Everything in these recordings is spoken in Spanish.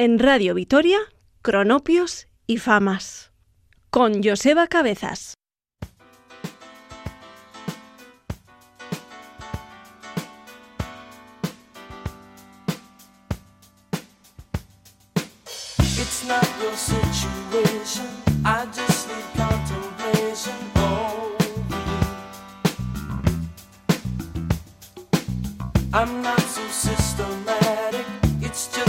en Radio Vitoria, Cronopios y Famas, con Joseba Cabezas. It's not your situation, I just need contemplation over. I'm not so systematic, it's just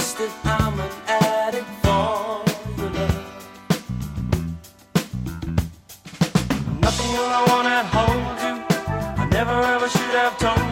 걱정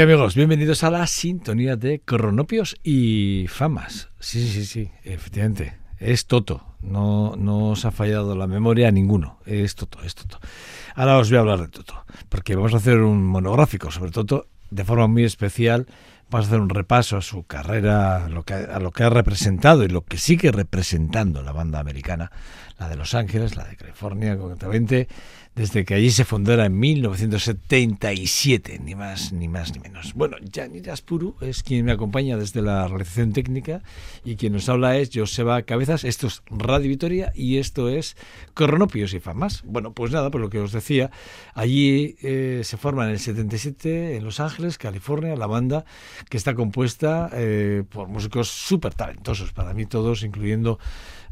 Y amigos, bienvenidos a la sintonía de Cronopios y Famas. Sí, sí, sí, efectivamente. Es Toto. No, no os ha fallado la memoria a ninguno. Es Toto, es Toto. Ahora os voy a hablar de Toto, porque vamos a hacer un monográfico sobre Toto de forma muy especial. Vamos a hacer un repaso a su carrera, a lo que, a lo que ha representado y lo que sigue representando la banda americana, la de Los Ángeles, la de California concretamente, desde que allí se fundara en 1977, ni más ni más ni menos. Bueno, Yanni Aspuru es quien me acompaña desde la realización técnica y quien nos habla es Joseba Cabezas, esto es Radio Vitoria y esto es Cronopios y Famas. Bueno, pues nada, por lo que os decía, allí eh, se forma en el 77 en Los Ángeles, California, la banda que está compuesta eh, por músicos súper talentosos, para mí todos, incluyendo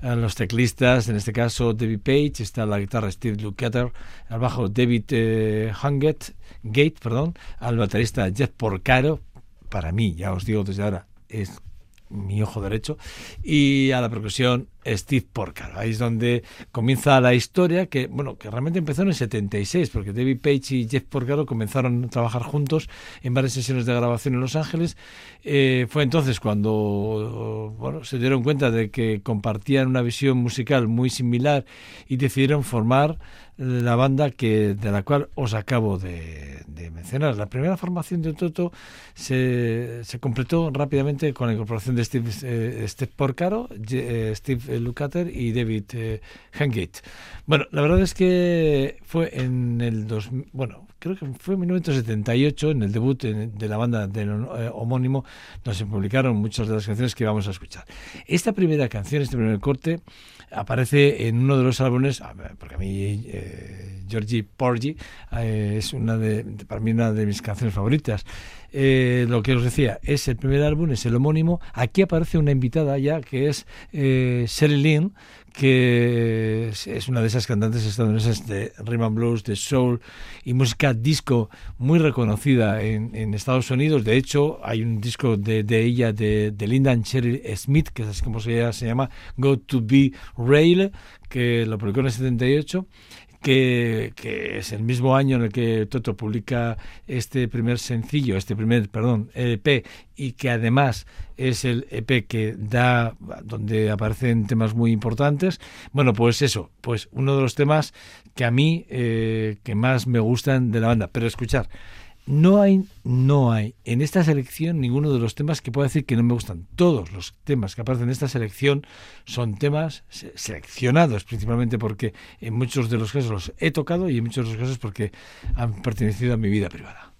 los teclistas, en este caso David Page, está la guitarra Steve Lukather, al bajo David eh, Hungate, Gate, perdón, al baterista Jeff Porcaro, para mí, ya os digo desde ahora, es mi ojo derecho, y a la percusión Steve Porcaro. Ahí es donde comienza la historia que, bueno, que realmente empezó en el 76, porque David Page y Jeff Porcaro comenzaron a trabajar juntos en varias sesiones de grabación en Los Ángeles. Eh, fue entonces cuando bueno, se dieron cuenta de que compartían una visión musical muy similar y decidieron formar la banda que de la cual os acabo de, mencionar. La primera formación de Toto se, se completó rápidamente con la incorporación de Steve, eh, Steve Porcaro, eh, Steve Lukather y David eh, Hengate. Bueno, la verdad es que fue en el 2000, bueno, creo que fue en 1978, en el debut de la banda del eh, homónimo, se publicaron muchas de las canciones que vamos a escuchar. Esta primera canción, este primer corte, aparece en uno de los álbumes, porque a mí eh, Georgie Porgy eh, es una de- para mí una de mis canciones favoritas. Eh, lo que os decía, es el primer álbum, es el homónimo. Aquí aparece una invitada ya que es eh, Sherry Lynn, que es- una de esas cantantes estadounidenses de rhythm and blues, de soul y música disco muy reconocida en, en Estados Unidos. De hecho, hay un disco de, de ella, de, de Linda and Sherry Smith, que es como se, se llama, Go to Be Rail, que lo publicó en el 78 que, que es el mismo año en el que Toto publica este primer sencillo, este primer, perdón, EP, y que además es el EP que da, donde aparecen temas muy importantes. Bueno, pues eso, pues uno de los temas que a mí, eh, que más me gustan de la banda. Pero escuchar, no hay, no hay en esta selección ninguno de los temas que pueda decir que no me gustan. Todos los temas que aparecen en esta selección son temas se- seleccionados, principalmente porque en muchos de los casos los he tocado y en muchos de los casos porque han pertenecido a mi vida privada.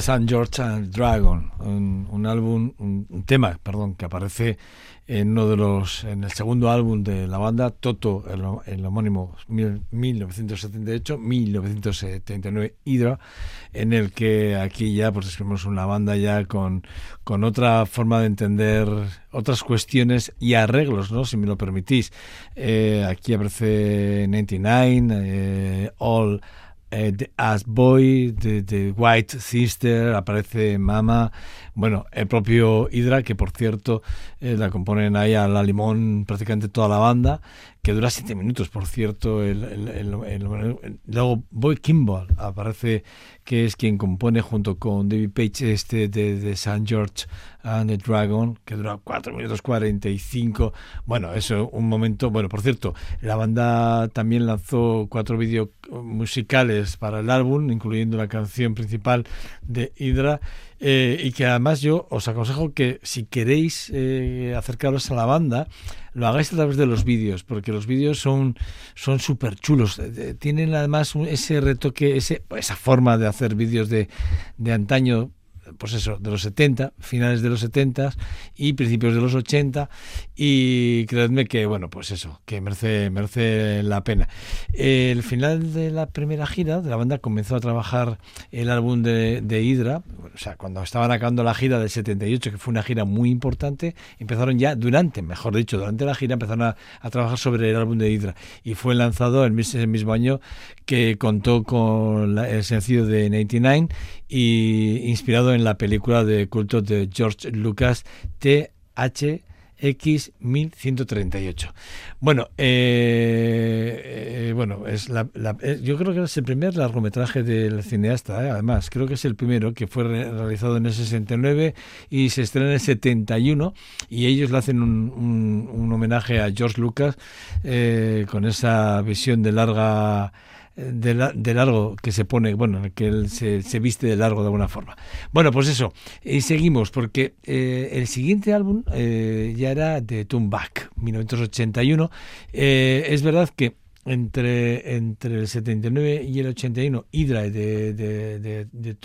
St. George and Dragon, un, álbum, un, un tema, perdón, que aparece en uno de los, en el segundo álbum de la banda, Toto, el, homónimo mil- 1978-1979 Hydra, en el que aquí ya pues descubrimos una banda ya con, con otra forma de entender otras cuestiones y arreglos, ¿no? Si me lo permitís. Eh, aquí aparece 99, eh, All eh, The As Boy, The, The White Sister, aparece Mama, bueno, el propio Hydra, que por cierto eh, la componen ahí a la limón prácticamente toda la banda, que dura siete minutos, por cierto. El, luego Boy Kimball aparece, que es quien compone junto con David Page este de, de St. George and the Dragon, que dura 4 minutos 45. Bueno, eso, un momento. Bueno, por cierto, la banda también lanzó cuatro vídeos musicales para el álbum, incluyendo la canción principal de Hydra. Eh, y que además yo os aconsejo que si queréis eh, acercaros a la banda, lo hagáis a través de los vídeos, porque los vídeos son son súper chulos. Eh, eh, Tienen además ese retoque, ese, esa forma de hacer vídeos de, de antaño, pues eso, de los 70, finales de los 70 y principios de los 80 y creedme que, bueno, pues eso, que merece, merece la pena. El final de la primera gira de la banda comenzó a trabajar el álbum de, de Hydra, o sea, cuando estaban acabando la gira del 78, que fue una gira muy importante, empezaron ya durante, mejor dicho, durante la gira empezaron a, trabajar sobre el álbum de Hydra. Y fue lanzado el, mis- el mismo año que contó con la- el sencillo de 99 y inspirado en la película de culto de George Lucas TH X 1138. Bueno, eh, eh, bueno, es la, yo creo que es el primer largometraje del cineasta, eh, además, creo que es el primero que fue re- realizado en el 69 y se estrena en el 71 y ellos le hacen un, un- un homenaje a George Lucas eh, con esa visión de larga de, la- de largo que se pone, bueno, que él se, viste de largo de alguna forma. Bueno, pues eso, y seguimos, porque eh, el siguiente álbum eh, ya era de Turn Back, 1981. Eh, es verdad que entre, entre el 79 y el 81, Hydra de, de, de, de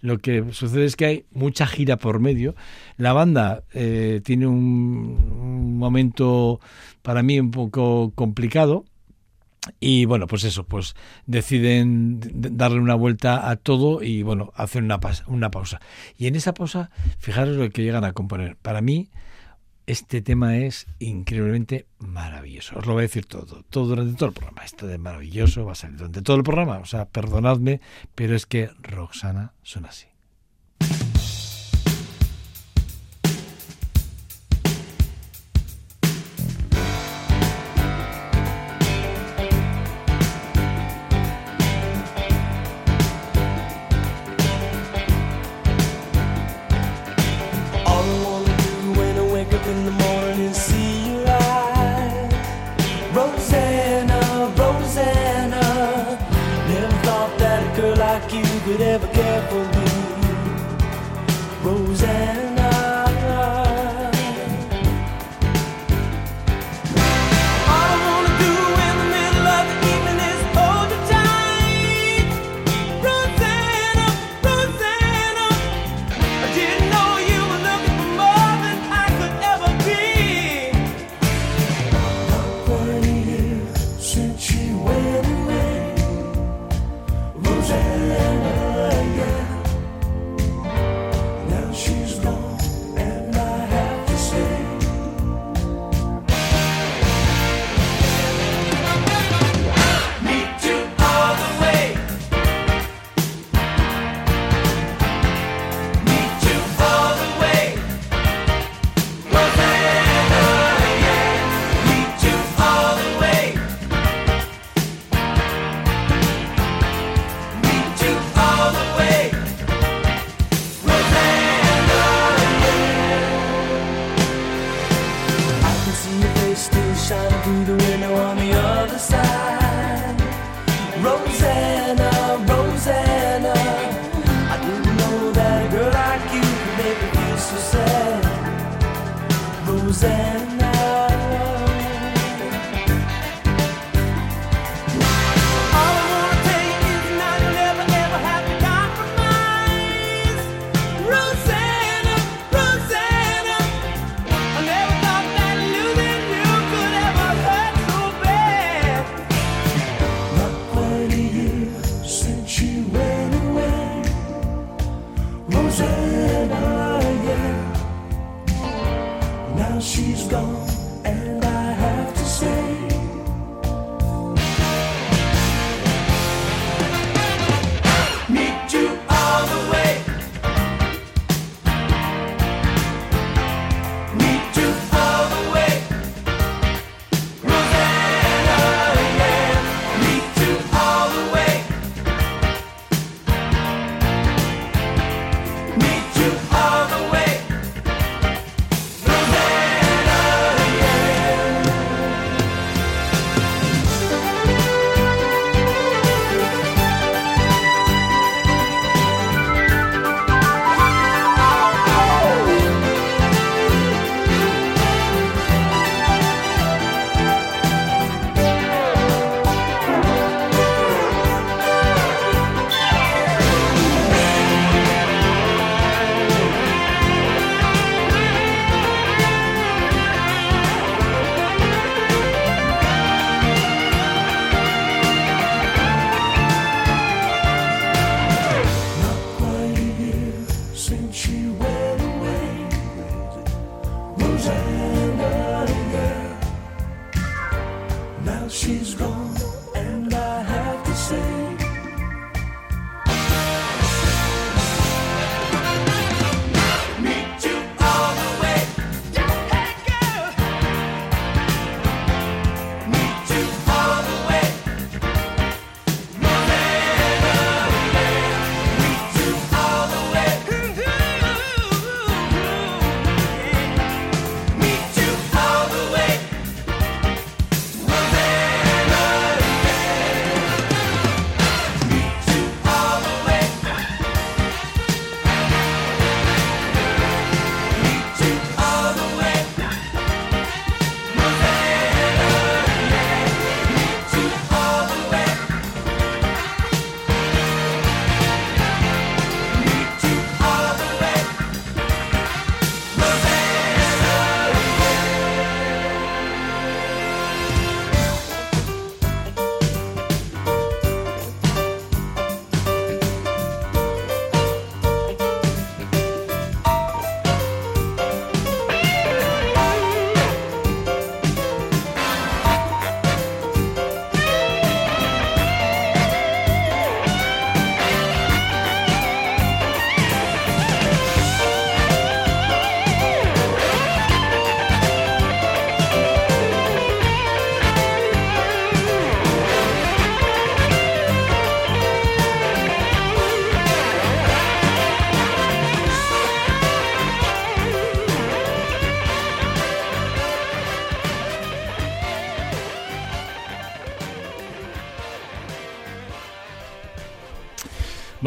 lo que sucede es que hay mucha gira por medio. La banda eh, tiene un, un momento para mí un poco complicado, y bueno, pues eso, pues deciden darle una vuelta a todo y bueno, hacen una, pas- una pausa. Y en esa pausa, fijaros lo que llegan a componer. Para mí, este tema es increíblemente maravilloso. Os lo voy a decir todo, todo durante todo el programa. Esto de maravilloso va a salir durante todo el programa. O sea, perdonadme, pero es que Roxana suena así.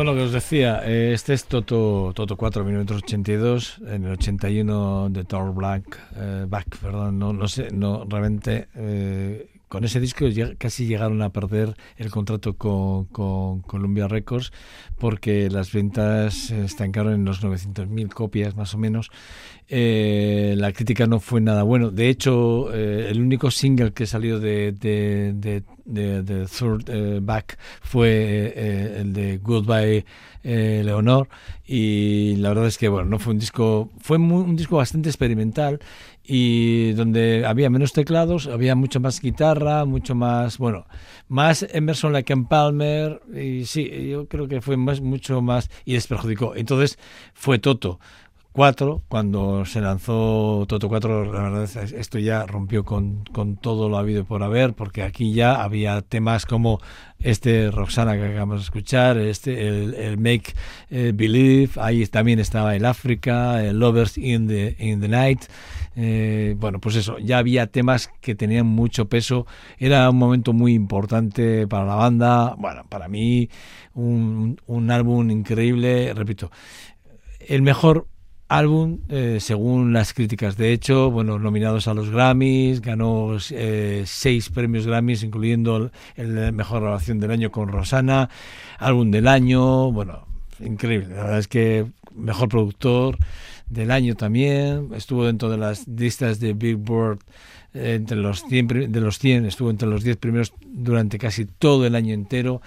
Bueno, que os decía, eh, este es Toto, Toto 4 minutos 82, en el 81 de Thor Black, eh, Back, perdón, no, no sé, no, realmente eh, con ese disco casi llegaron a perder el contrato con, con Columbia Records porque las ventas estancaron en los 900.000 copias más o menos. Eh, la crítica no fue nada bueno. De hecho, eh, el único single que salió de, de, de, de- Third eh, Back fue eh, el de Goodbye eh, Leonor. Y la verdad es que bueno no fue un disco fue muy- un disco bastante experimental y donde había menos teclados había mucho más guitarra mucho más bueno más Emerson Lake and Palmer y sí yo creo que fue más mucho más y les perjudicó. Entonces fue Toto 4, cuando se lanzó Toto 4, la verdad es esto ya rompió con, con todo lo habido por haber, porque aquí ya había temas como este Roxana que acabamos de escuchar, este el, el Make eh, Believe, ahí también estaba el África, el Lovers in the, in the Night. Eh, bueno, pues eso, ya había temas que tenían mucho peso. Era un momento muy importante para la banda. Bueno, para mí, un, un álbum increíble. Repito, el mejor álbum eh, según las críticas. De hecho, bueno, nominados a los Grammys, ganó eh, seis premios Grammys, incluyendo el, el mejor grabación del año con Rosana, álbum del año, bueno, increíble. La verdad es que mejor productor del año también, estuvo dentro de las listas de Billboard entre los 100 pri- de los 100 estuvo entre los 10 primeros durante casi todo el año entero.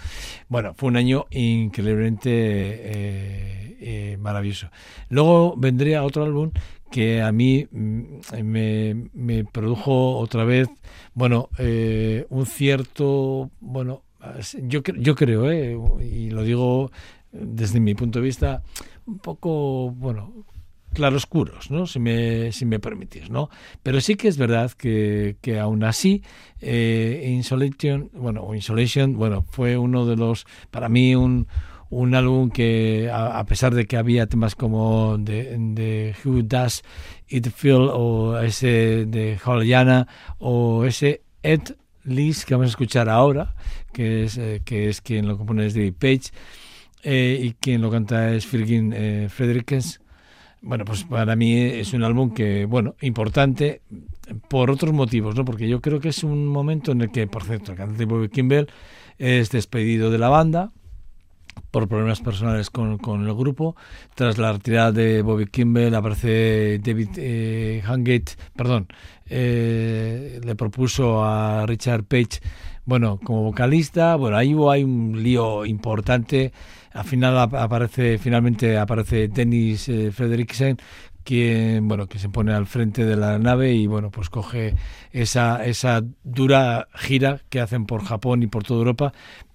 Bueno, fue un año increíblemente eh, eh, maravilloso. Luego vendría otro álbum que a mí mm, me, produjo otra vez, bueno, eh, un cierto, bueno, yo, yo creo, y lo digo desde mi punto de vista, un poco, bueno, claroscuros, ¿no? Si me, si me permitís, ¿no? Pero sí que es verdad que, que aún así, eh, Insolation, bueno, Insolation, bueno, fue uno de los, para mí, un, un álbum que, a, pesar de que había temas como de, de Who Does It Feel, o ese de Hollyanna, o ese Ed Lees que vamos a escuchar ahora, que es, eh, que es quien lo compone es David Page, eh, y quien lo canta es Firgin eh. Bueno, pues para mí es un álbum que, bueno, importante por otros motivos, ¿no? Porque yo creo que es un momento en el que, por cierto, el cantante Bobby Kimball es despedido de la banda por problemas personales con, con el grupo. Tras la retirada de Bobby Kimball aparece David eh, Hangate, perdón, eh, le propuso a Richard Page, bueno, como vocalista. Bueno, ahí hay un lío importante. Al final ap- aparece, finalmente aparece Dennis eh, Frederiksen quien bueno que se pone al frente de la nave y bueno pues coge esa esa dura gira que hacen por Japón y por toda Europa.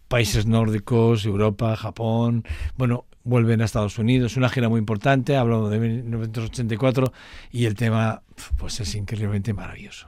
Países nórdicos Europa Japón bueno vuelven a Estados Unidos. Una gira muy importante hablando de 1984 y el tema pues es increíblemente maravilloso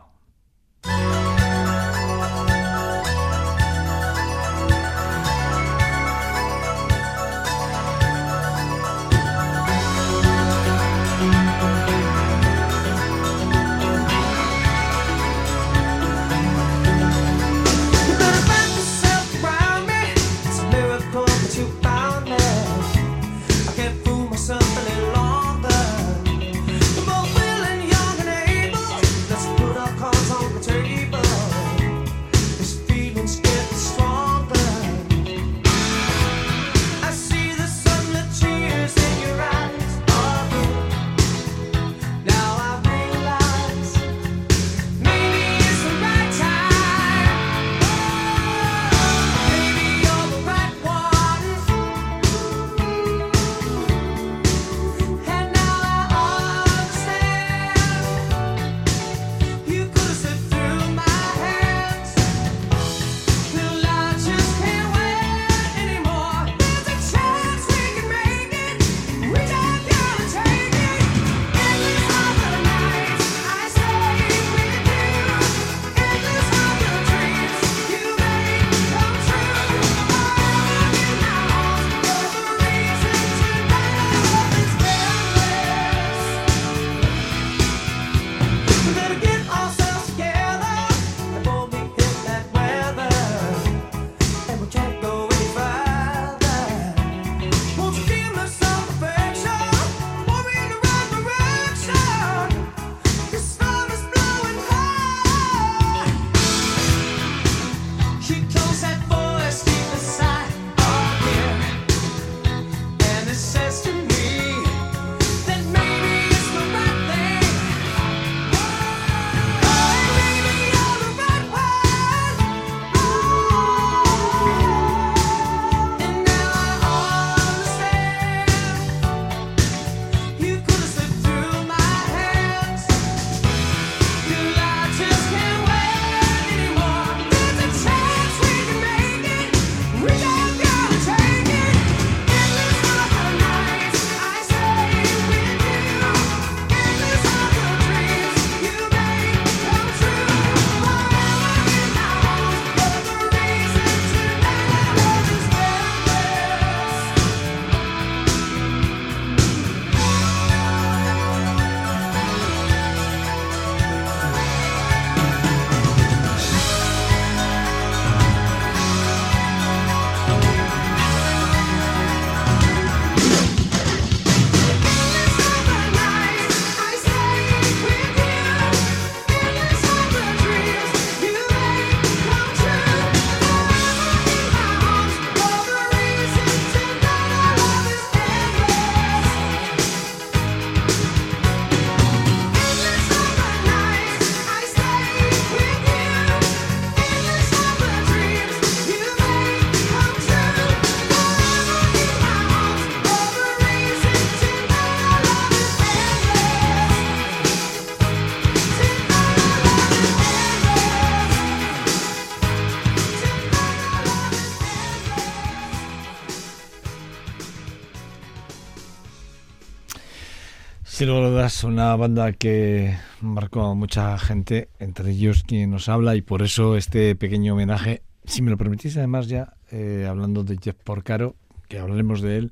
Dudas, una banda que marcó a mucha gente, entre ellos quien nos habla, y por eso este pequeño homenaje, si me lo permitís, además ya, eh, hablando de Jeff Porcaro, que hablaremos de él,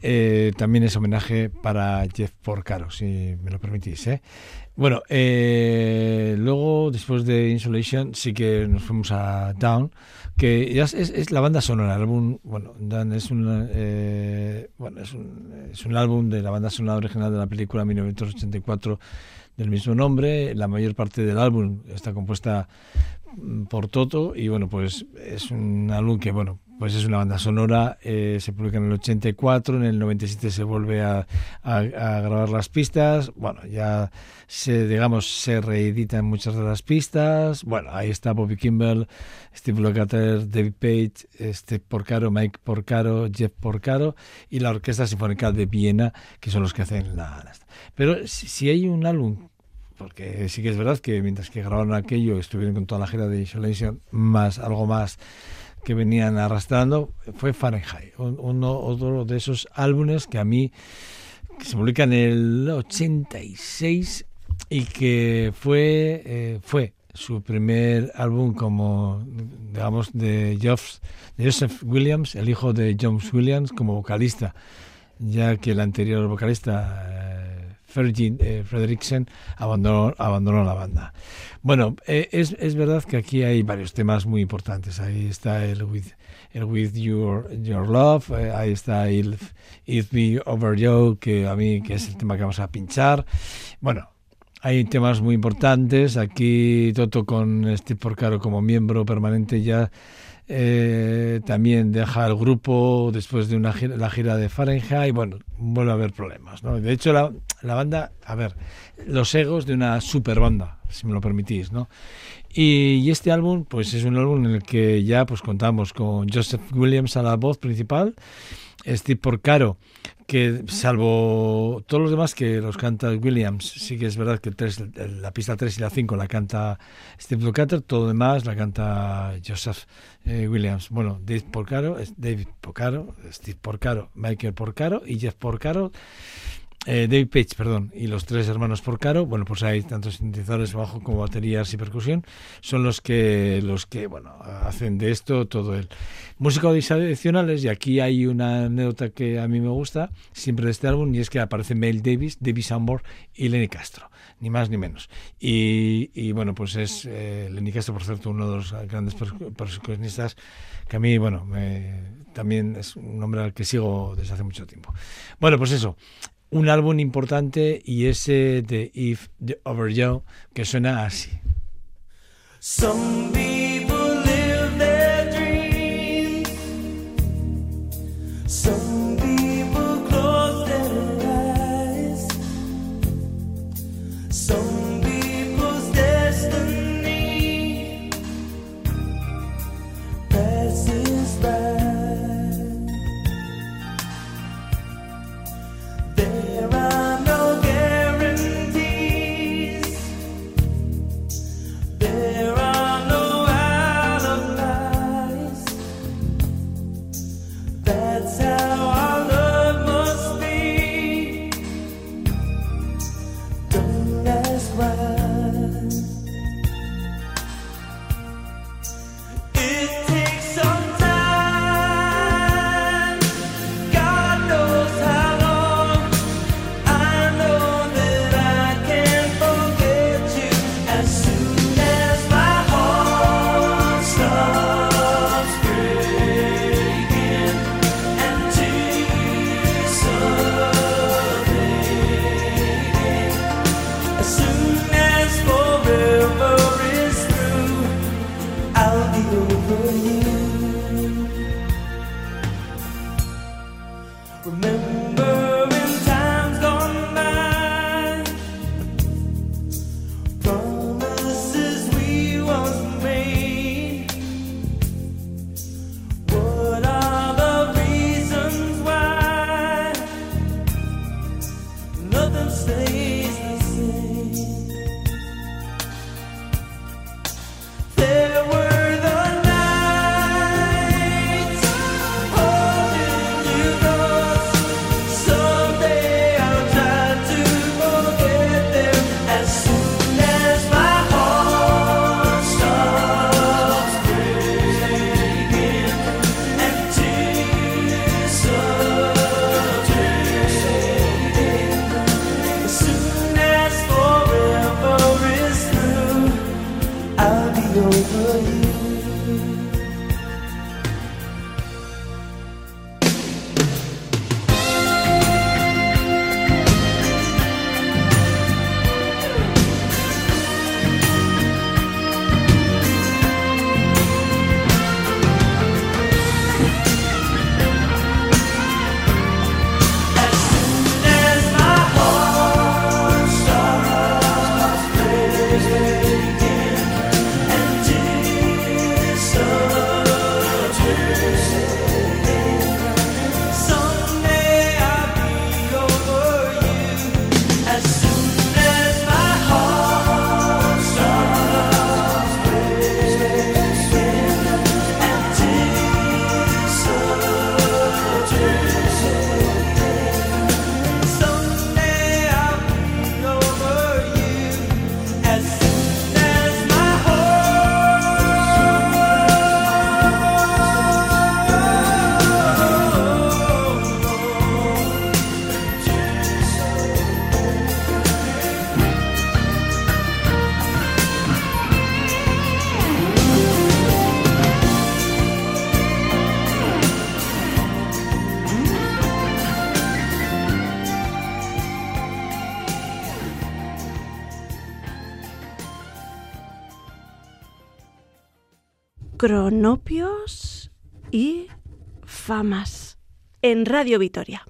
eh, también es homenaje para Jeff Porcaro, si me lo permitís. ¿eh? Bueno, eh, luego, después de Insulation, sí que nos fuimos a Down, que ya es, la banda sonora, el álbum, bueno, Down es un, eh, bueno, es un, es un álbum de la banda sonora original de la película 1984 del mismo nombre, la mayor parte del álbum está compuesta mm, por Toto y bueno, pues es un álbum que, bueno, pues es una banda sonora, eh, se publica en el 84, en el 97 se vuelve a, a- a grabar las pistas, bueno, ya se, digamos, se reeditan muchas de las pistas, bueno, ahí está Bobby Kimball, Steve Lukather, David Page, Steve Porcaro, Mike Porcaro, Jeff Porcaro y la Orquesta Sinfónica de Viena, que son los que hacen la... la- Pero si, si hay un álbum porque sí que es verdad que mientras que grabaron aquello estuvieron con toda la gira de Isolation más algo más que venían arrastrando fue Fahrenheit un- uno otro de esos álbumes que a mí que se publica en el 86 y que fue eh, fue su primer álbum como digamos de Joseph Williams el hijo de James Williams como vocalista ya que el anterior vocalista Fergie eh, Frederiksen abandonó, abandonó la banda. Bueno, eh, es, es verdad que aquí hay varios temas muy importantes. Ahí está el With, el with Your, your Love, eh, ahí está el It Be Over You, que a mí que es el tema que vamos a pinchar. Bueno, hay temas muy importantes. Aquí Toto con Steve Porcaro como miembro permanente ya eh, también deja el grupo después de una la gira de Fahrenheit y bueno, vuelve a haber problemas. ¿no? De hecho, la, banda, a ver, los egos de una super banda, si me lo permitís, ¿no? Y, y este álbum, pues es un álbum en el que ya pues contamos con Joseph Williams a la voz principal, Steve Porcaro, que salvo todos los demás que los canta Williams, sí que es verdad que tres- la pista 3 y la 5 la canta Steve Lukather, todo lo demás la canta Joseph eh, Williams. Bueno, Dave Porcaro, David Porcaro, Steve Porcaro, Michael Porcaro y Jeff Porcaro. Eh, David Page, perdón, y los tres hermanos Porcaro, bueno, pues hay tanto sintetizadores bajo como baterías y percusión, son los que, los que, bueno, hacen de esto todo el músicos adicionales, y aquí hay una anécdota que a mí me gusta, siempre de este álbum, y es que aparece Mel Davis, David Sambor y Lenny Castro, ni más ni menos. Y, y, bueno, pues es eh, Lenny Castro, por cierto, uno de los grandes percu- percusionistas que a mí, bueno, también es un hombre al que sigo desde hace mucho tiempo. Bueno, pues eso, un álbum importante y ese de If the Over You que suena así. Some people live their famas en Radio Vitoria.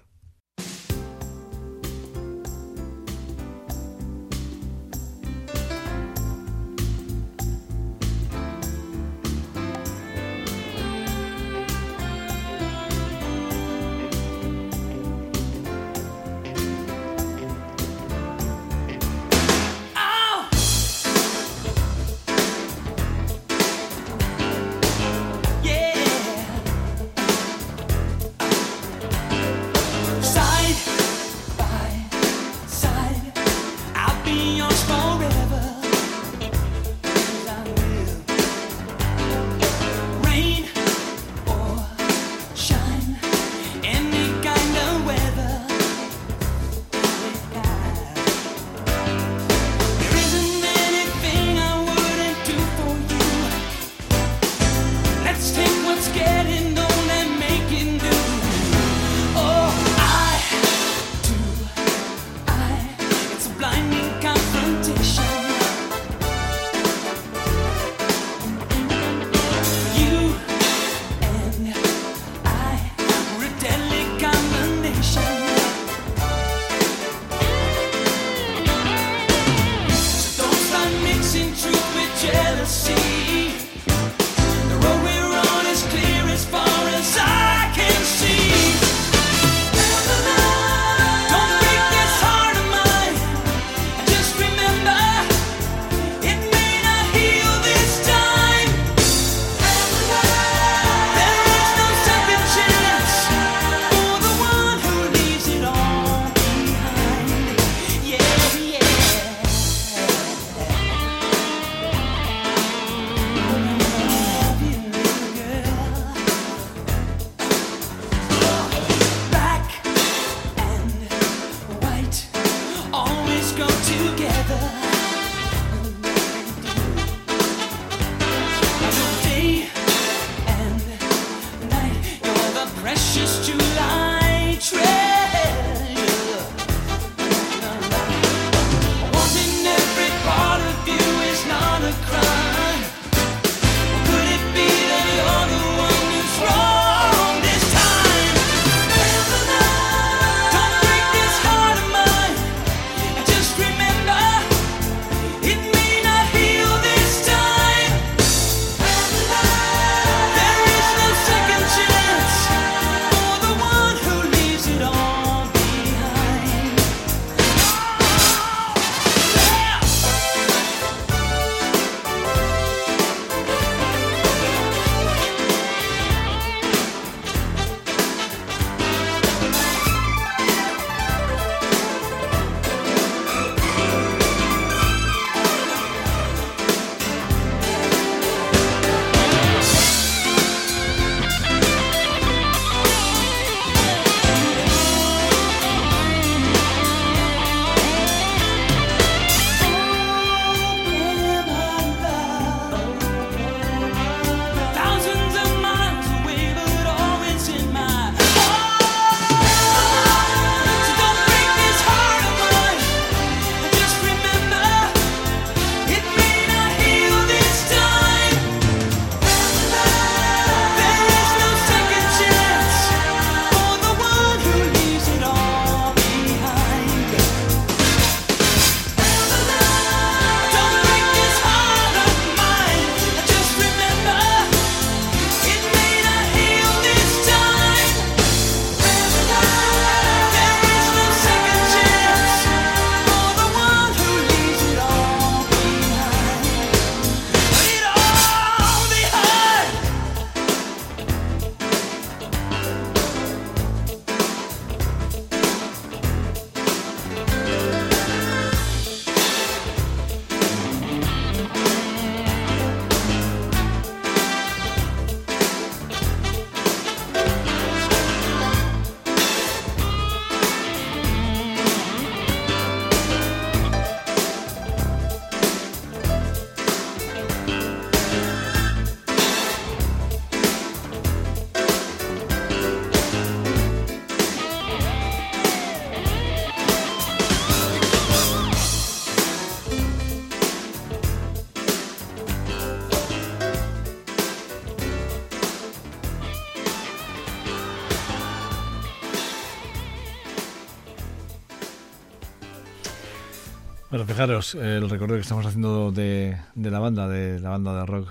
Fijaros, el recuerdo que estamos haciendo de, la banda, de la banda de rock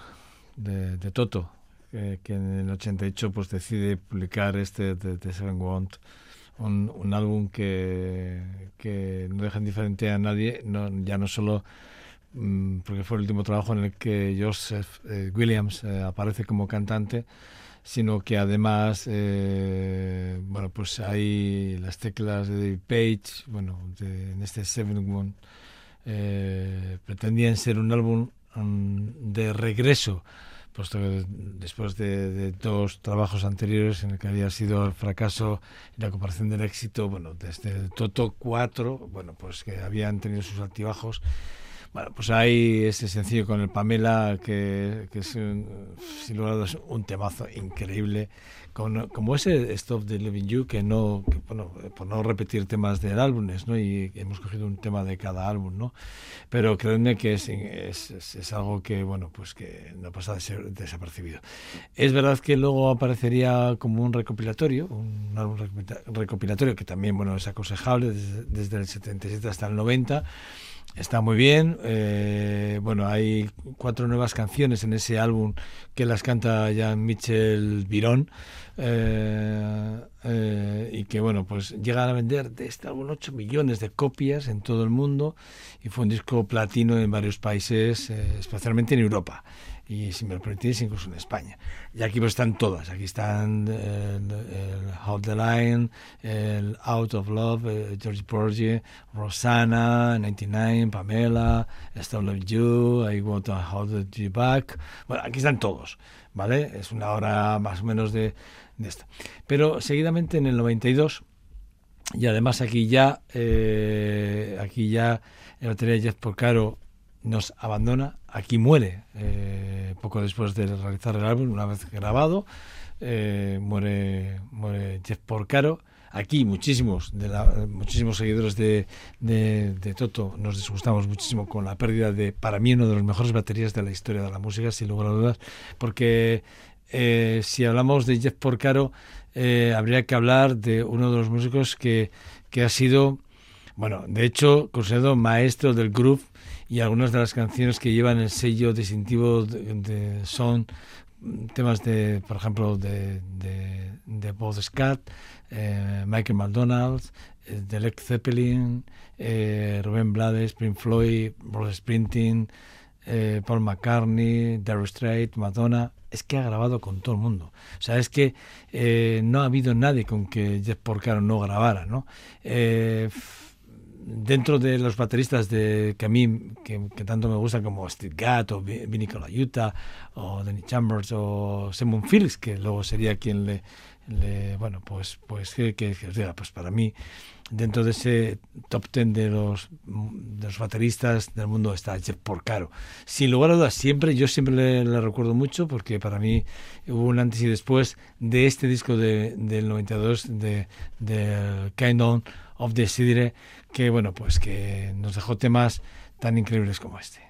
de, Toto, eh, que en el 88 pues decide publicar este The, Seven Want, un, álbum que, no deja indiferente a nadie, ya no solo mm, porque fue el último trabajo en el que Joseph eh, Williams eh, aparece como cantante, sino que además, bueno, pues hay las teclas de David Page, bueno, de- en este Seven One, eh, pretendían ser un álbum mm, de regreso, puesto que después de, de dos trabajos anteriores en el que había sido el fracaso y la comparación del éxito, bueno, desde Toto 4, bueno, pues que habían tenido sus altibajos, bueno, pues hay ese sencillo con el Pamela que, que es un, sin lugar a dudas un temazo increíble, con, como ese Stop the Living You, que no, que, bueno, por no repetir temas del álbumes, ¿no? Y hemos cogido un tema de cada álbum, ¿no? Pero créanme que es, es, es, es algo que, bueno, pues que no pasa de ser desapercibido. Es verdad que luego aparecería como un recopilatorio, un álbum recopila- recopilatorio que también, bueno, es aconsejable desde, desde el 77 hasta el 90. Está muy bien. eh, bueno, hay cuatro nuevas canciones en ese álbum que las canta ya Michel Virón. eh, eh, y que, bueno, pues llegan a vender de este álbum 8 millones de copias en todo el mundo. Y fue un disco platino en varios países, eh, especialmente en Europa. Y si me lo permitís, incluso en España. Y aquí pues están todas. Aquí están eh, el, el the Line, el Out of Love, eh, George Porgy, Rosanna, 99, Pamela, Stop Love You, I Want to Hold You Back. Bueno, aquí están todos, ¿vale? Es una hora más o menos de, de esto. Pero seguidamente en el 92, y además aquí ya, eh, aquí ya el batería Jeff Porcaro nos abandona, aquí muere eh, poco después de realizar el álbum, una vez grabado, eh, muere, muere Jeff Porcaro. Aquí muchísimos, de la, muchísimos seguidores de, de, Toto nos disgustamos muchísimo con la pérdida de, para mí, uno de los mejores baterías de la historia de la música, sin lugar a dudas, porque eh, si hablamos de Jeff Porcaro, habría que hablar de uno de los músicos que, que ha sido, bueno, de hecho, considerado maestro del groove y algunas de las canciones que llevan el sello distintivo de, son temas de, por ejemplo, de, de, Bob Scott, eh, Michael McDonald, eh, de Led Zeppelin, eh, Rubén Blades, Pink Floyd, Bruce Springsteen, eh, Paul McCartney, Darryl Strait, Madonna. Es que ha grabado con todo el mundo. O sea, es que eh, no ha habido nadie con que Jeff Porcaro no grabara, ¿no? Dentro de los bateristas de que a mí que, que tanto me gustan como Steve Gadd o Vinny Colaiuta o Danny Chambers o Simon Phillips que luego sería quien le, le bueno pues pues que, que, que, os diga pues para mí dentro de ese top ten de los de los bateristas del mundo está Jeff Porcaro. Sin lugar a dudas siempre yo siempre le, le recuerdo mucho porque para mí hubo un antes y después de este disco de, del 92 de, de Kind On of the Sidire que bueno pues que nos dejó temas tan increíbles como este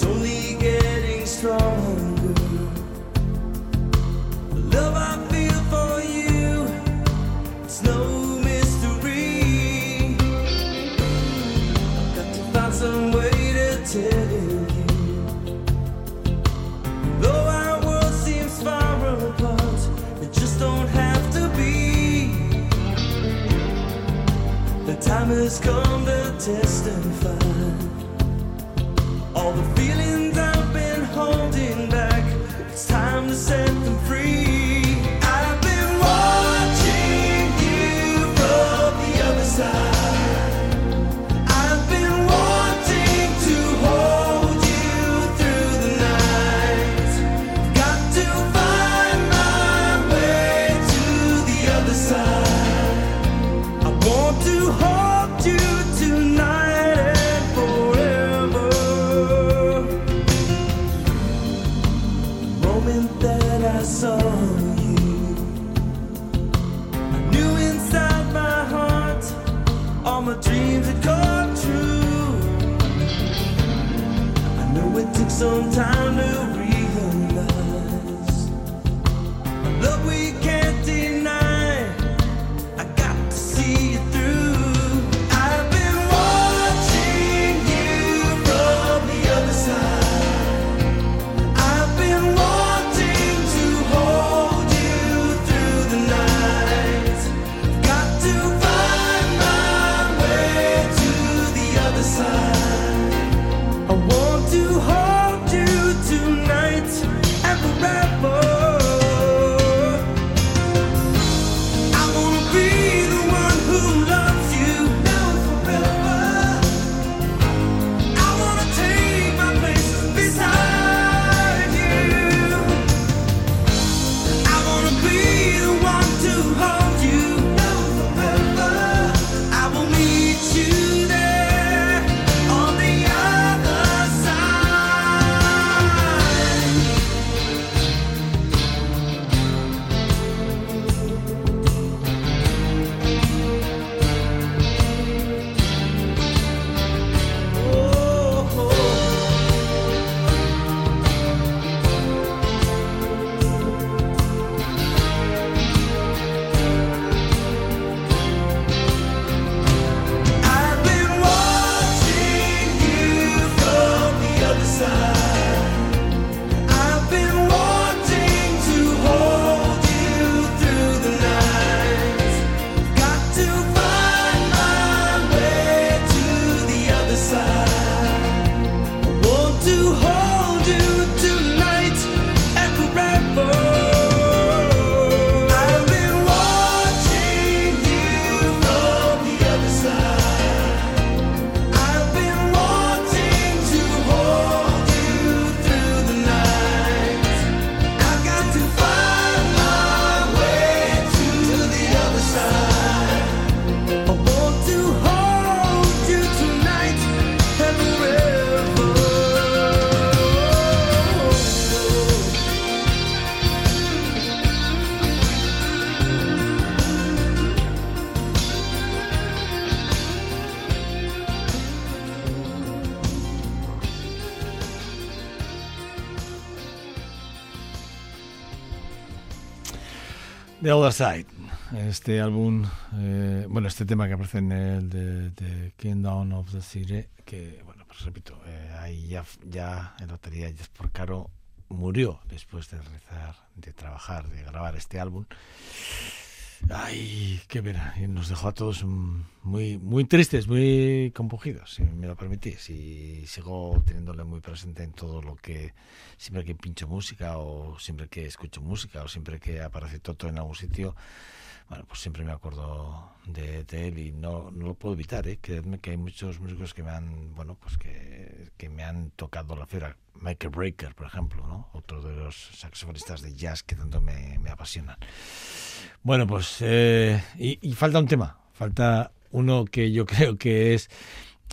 It's only getting stronger. The love I feel for you, it's no mystery. I've got to find some way to tell you. time has come to testify. All the feelings I've been holding back, it's time to set them free. I've been watching you from the other side. Some The Other Side, este álbum, eh, bueno, este tema que aparece en el de, de Kingdom of the City, que, bueno, pues repito, eh, ahí ya, ya en lotería Jeff Porcaro murió después de realizar, de trabajar, de grabar este álbum. Ay, qué pena, nos dejó a todos muy, muy tristes, muy compungidos, si me lo permitís, y sigo teniéndole muy presente en todo lo que, siempre que pincho música, o siempre que escucho música, o siempre que aparece Toto en algún sitio, bueno, pues siempre me acuerdo de, de él y no, no lo puedo evitar, ¿eh? Creedme que hay muchos músicos que me han, bueno, pues que, que me han tocado la fibra. Michael Breaker, por ejemplo, ¿no? Otro de los saxofonistas de jazz que tanto me, apasionan. Bueno, pues, eh, y, falta un tema, falta uno que yo creo que es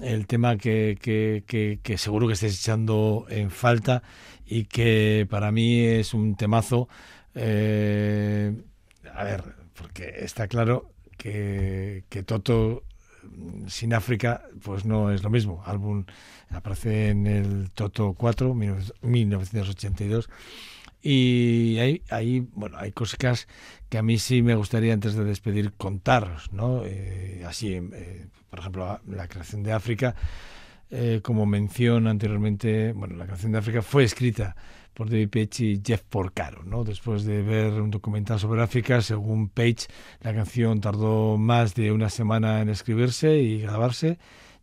el tema que, que, que, que seguro que estáis echando en falta y que para mí es un temazo. eh, a ver, porque está claro que, que Toto mm, sin África pues no es lo mismo. Álbum aparece en el Toto 4, 1982. Y hay, hay, bueno, hay cosas que a mí sí me gustaría antes de despedir contaros, ¿no? Eh, así, eh, por ejemplo, la creación de África, eh, como mención anteriormente, bueno, la creación de África fue escrita por David Page y Jeff Porcaro, ¿no? Después de ver un documental sobre África, según Page, la canción tardó más de una semana en escribirse y grabarse,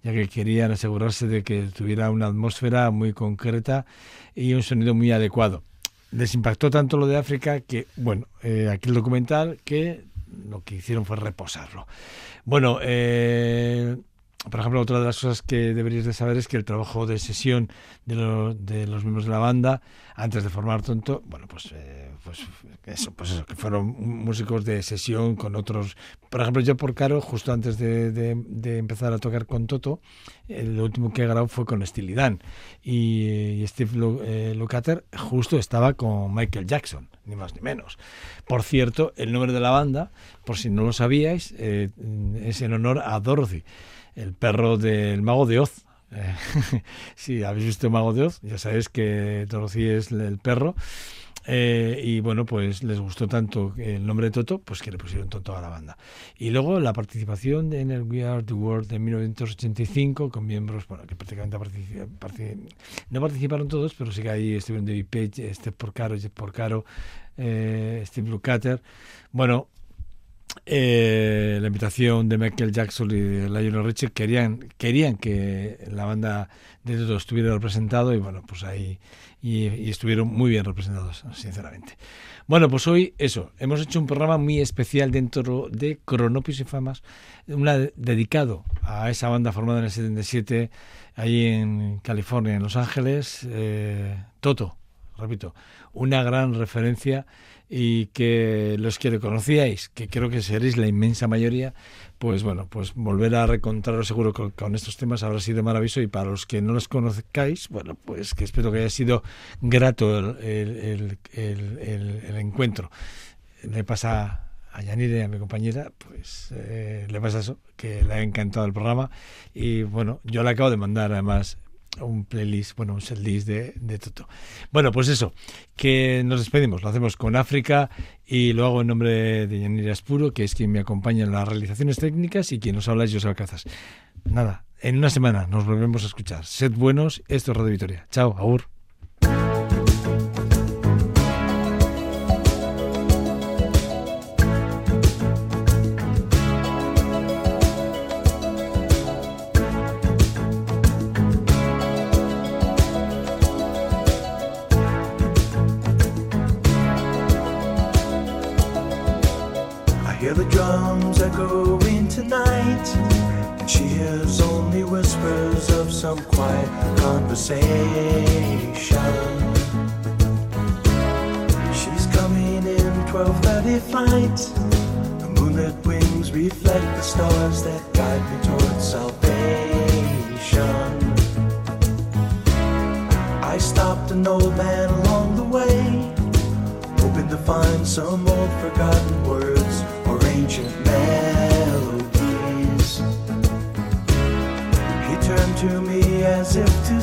ya que querían asegurarse de que tuviera una atmósfera muy concreta y un sonido muy adecuado les impactó tanto lo de África que, bueno, eh, aquí el documental que lo que hicieron fue reposarlo. Bueno, eh, por ejemplo, otra de las cosas que deberíais de saber es que el trabajo de sesión de, lo- de los miembros de la banda, antes de formar Tonto, bueno, pues, eh, pues eso, pues que fueron músicos de sesión con otros. Por ejemplo, yo por Caro, justo antes de, empezar a tocar con Toto, el último que grabó fue con Steely Dan. Y, y Steve Lu- eh, Lukather justo estaba con Michael Jackson, ni más ni menos. Por cierto, el nombre de la banda, por si no lo sabíais, eh, es en honor a Dorothy, el perro del mago de Oz. Eh, si habéis visto Mago de Oz, ya sabéis que Dorothy es el perro. Eh, y bueno, pues les gustó tanto el nombre de Toto, pues que le pusieron Toto a la banda. Y luego la participación en el We Are the World de 1985 con miembros, bueno, que prácticamente no participaron todos, pero sí que ahí estuvieron David Page, Steve Porcaro, Jeff Porcaro, eh, Steve Lukather. Bueno, eh, la invitación de Michael Jackson y de Lionel Richie querían querían que la banda de Toto estuviera representado y bueno pues ahí y, y estuvieron muy bien representados sinceramente. Bueno pues hoy eso hemos hecho un programa muy especial dentro de Cronopios y Famas una de- dedicado a esa banda formada en el 77 ahí en California en Los Ángeles. Eh, Toto repito, una gran referencia y que los que le conocíais, que creo que seréis la inmensa mayoría, pues bueno, pues volver a reencontraros seguro con, con estos temas habrá sido maravilloso y para los que no los conozcáis, bueno, pues que espero que haya sido grato el encuentro. Le pasa a Yanire, a mi compañera, pues eh, le pasa eso, que le ha encantado el programa y bueno, yo le acabo de mandar además un playlist, bueno, un setlist de, de Toto. Bueno, pues eso, que nos despedimos, lo hacemos con África y lo hago en nombre de Yanira Espuro, que es quien me acompaña en las realizaciones técnicas y quien nos habla es José Alcázar. Nada, en una semana nos volvemos a escuchar. Sed buenos, esto es Radio Vitoria. Chao, agur.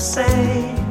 Say,